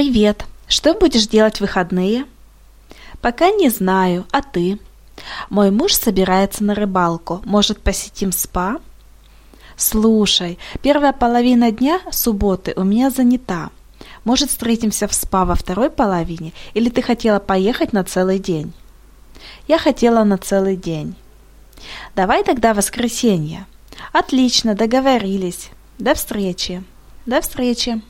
Привет. Что будешь делать в выходные? Пока не знаю, а ты? Мой муж собирается на рыбалку. Может, посетим спа? Слушай, первая половина дня субботы у меня занята. Может, встретимся в спа во второй половине, или ты хотела поехать на целый день? Я хотела на целый день. Давай тогда воскресенье. Отлично, договорились. До встречи. До встречи.